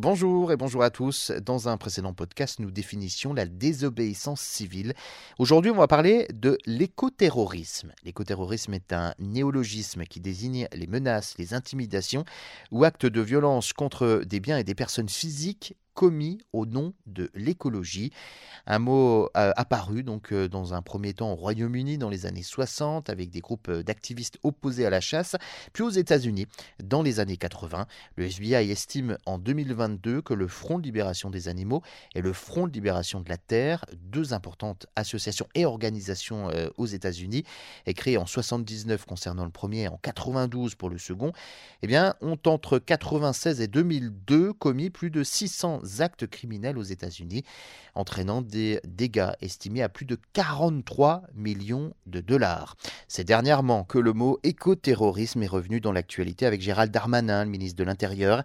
Bonjour et bonjour à tous. Dans un précédent podcast, nous définissions la désobéissance civile. Aujourd'hui, on va parler de l'écoterrorisme. L'écoterrorisme est un néologisme qui désigne les menaces, les intimidations ou actes de violence contre des biens et des personnes physiques commis au nom de l'écologie. Un mot euh, apparu donc euh, dans un premier temps au Royaume-Uni dans les années 60 avec des groupes euh, d'activistes opposés à la chasse, puis aux États-Unis dans les années 80. Le FBI estime en 2022 que le Front de libération des animaux et le Front de libération de la terre, deux importantes associations et organisations aux États-Unis, créées en 79 concernant le premier et en 92 pour le second, eh bien, ont entre 96 et 2002 commis plus de 600 actes criminels aux États-Unis, entraînant des dégâts estimés à plus de 43 millions de dollars. C'est dernièrement que le mot écoterrorisme est revenu dans l'actualité avec Gérald Darmanin, le ministre de l'Intérieur,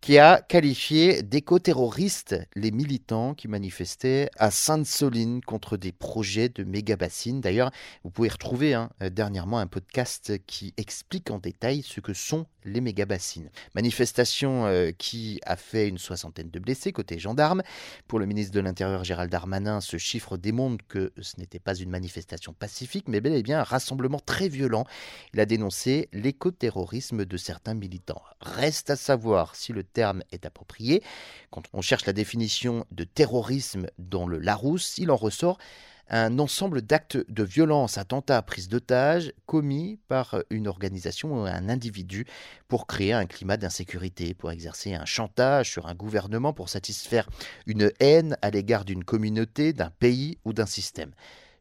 qui a qualifié d'écoterroristes les militants qui manifestaient à Sainte-Soline contre des projets de méga-bassines. D'ailleurs, vous pouvez retrouver hein, dernièrement un podcast qui explique en détail ce que sont les méga-bassines. Manifestation euh, qui a fait une soixantaine de blessés côté gendarme. Pour le ministre de l'Intérieur Gérald Darmanin, ce chiffre démontre que ce n'était pas une manifestation pacifique, mais bel et bien un rassemblement très violent. Il a dénoncé l'écoterrorisme de certains militants. Reste à savoir si le terme est approprié. Quand on cherche la définition de terrorisme dans le Larousse, il en ressort un ensemble d'actes de violence, attentats, prise d'otages commis par une organisation ou un individu pour créer un climat d'insécurité, pour exercer un chantage sur un gouvernement, pour satisfaire une haine à l'égard d'une communauté, d'un pays ou d'un système.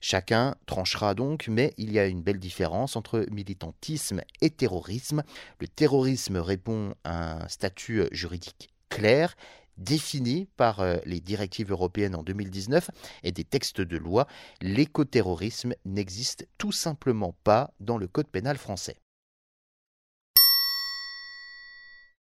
Chacun tranchera donc, mais il y a une belle différence entre militantisme et terrorisme. Le terrorisme répond à un statut juridique clair défini par euh, les directives européennes en 2019 et des textes de loi, l'écoterrorisme n'existe tout simplement pas dans le Code pénal français.